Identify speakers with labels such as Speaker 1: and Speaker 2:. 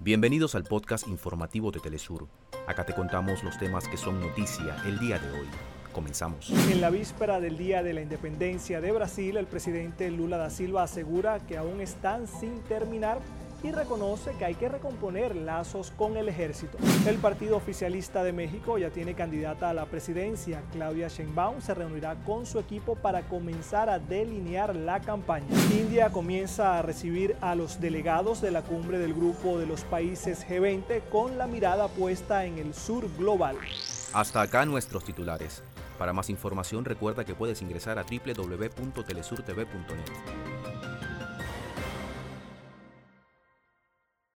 Speaker 1: Bienvenidos al podcast informativo de Telesur. Acá te contamos los temas que son noticia el día de hoy. Comenzamos.
Speaker 2: En la víspera del Día de la Independencia de Brasil, el presidente Lula da Silva asegura que aún están sin terminar y reconoce que hay que recomponer lazos con el ejército. El Partido Oficialista de México ya tiene candidata a la presidencia. Claudia Sheinbaum se reunirá con su equipo para comenzar a delinear la campaña. India comienza a recibir a los delegados de la cumbre del grupo de los países G20 con la mirada puesta en el sur global.
Speaker 1: Hasta acá nuestros titulares. Para más información recuerda que puedes ingresar a www.telesurtv.net.